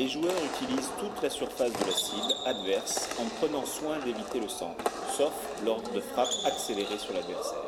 Les joueurs utilisent toute la surface de la cible adverse en prenant soin d'éviter le centre, sauf lors de frappes accélérées sur l'adversaire.